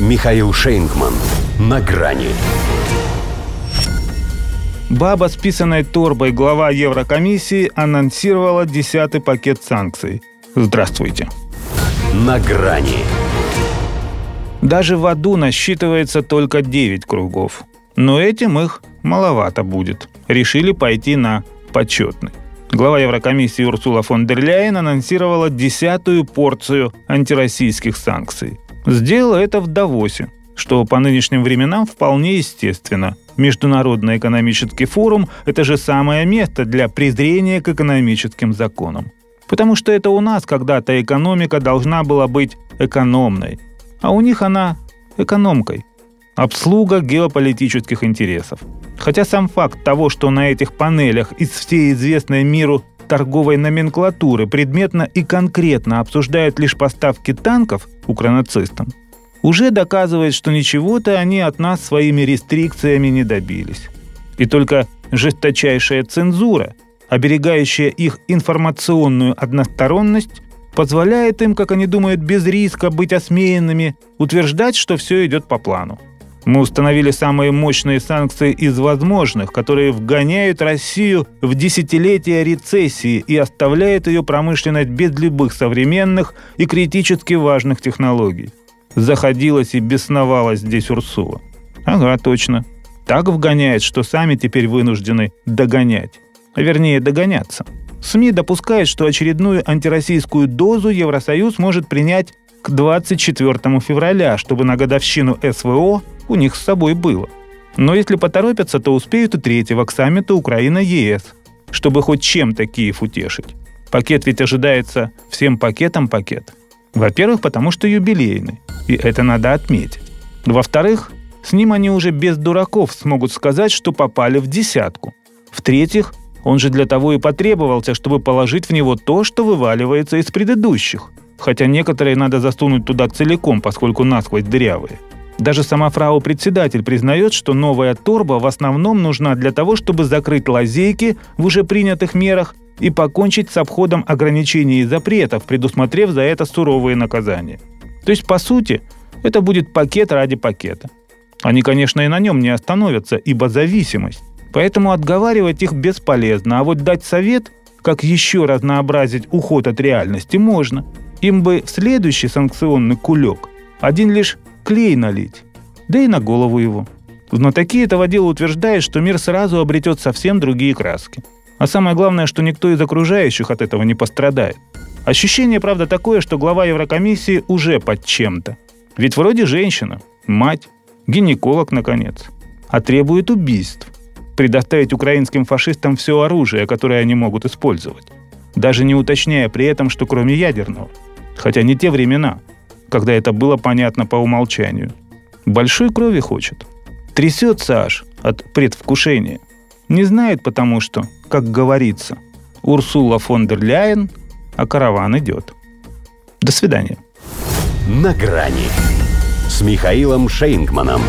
Михаил Шейнгман. На грани. Баба с писаной торбой глава Еврокомиссии анонсировала десятый пакет санкций. Здравствуйте. На грани. Даже в аду насчитывается только 9 кругов. Но этим их маловато будет. Решили пойти на почетный. Глава Еврокомиссии Урсула фон дер Ляйен анонсировала десятую порцию антироссийских санкций. Сделала это в Давосе, что по нынешним временам вполне естественно. Международный экономический форум – это же самое место для презрения к экономическим законам. Потому что это у нас когда-то экономика должна была быть экономной, а у них она экономкой. Обслуга геополитических интересов. Хотя сам факт того, что на этих панелях из всей известной миру торговой номенклатуры предметно и конкретно обсуждают лишь поставки танков укронацистам, уже доказывает, что ничего-то они от нас своими рестрикциями не добились. И только жесточайшая цензура, оберегающая их информационную односторонность, позволяет им, как они думают, без риска быть осмеянными, утверждать, что все идет по плану. Мы установили самые мощные санкции из возможных, которые вгоняют Россию в десятилетия рецессии и оставляют ее промышленность без любых современных и критически важных технологий. Заходилась и бесновалась здесь Урсула. Ага, точно. Так вгоняет, что сами теперь вынуждены догонять. А вернее, догоняться. СМИ допускают, что очередную антироссийскую дозу Евросоюз может принять к 24 февраля, чтобы на годовщину СВО у них с собой было. Но если поторопятся, то успеют и третьего к саммиту Украина-ЕС, чтобы хоть чем-то Киев утешить. Пакет ведь ожидается всем пакетом пакет. Во-первых, потому что юбилейный, и это надо отметить. Во-вторых, с ним они уже без дураков смогут сказать, что попали в десятку. В-третьих, он же для того и потребовался, чтобы положить в него то, что вываливается из предыдущих. Хотя некоторые надо засунуть туда целиком, поскольку насквозь дырявые. Даже сама фрау-председатель признает, что новая торба в основном нужна для того, чтобы закрыть лазейки в уже принятых мерах и покончить с обходом ограничений и запретов, предусмотрев за это суровые наказания. То есть, по сути, это будет пакет ради пакета. Они, конечно, и на нем не остановятся, ибо зависимость. Поэтому отговаривать их бесполезно, а вот дать совет, как еще разнообразить уход от реальности, можно. Им бы в следующий санкционный кулек один лишь клей налить, да и на голову его. Знатоки этого дела утверждают, что мир сразу обретет совсем другие краски. А самое главное, что никто из окружающих от этого не пострадает. Ощущение, правда, такое, что глава Еврокомиссии уже под чем-то. Ведь вроде женщина, мать, гинеколог, наконец, а требует убийств. Предоставить украинским фашистам все оружие, которое они могут использовать. Даже не уточняя при этом, что кроме ядерного. Хотя не те времена – когда это было понятно по умолчанию. Большой крови хочет. Трясется аж от предвкушения. Не знает потому что, как говорится, Урсула фон дер Ляйен, а караван идет. До свидания. На грани с Михаилом Шейнгманом.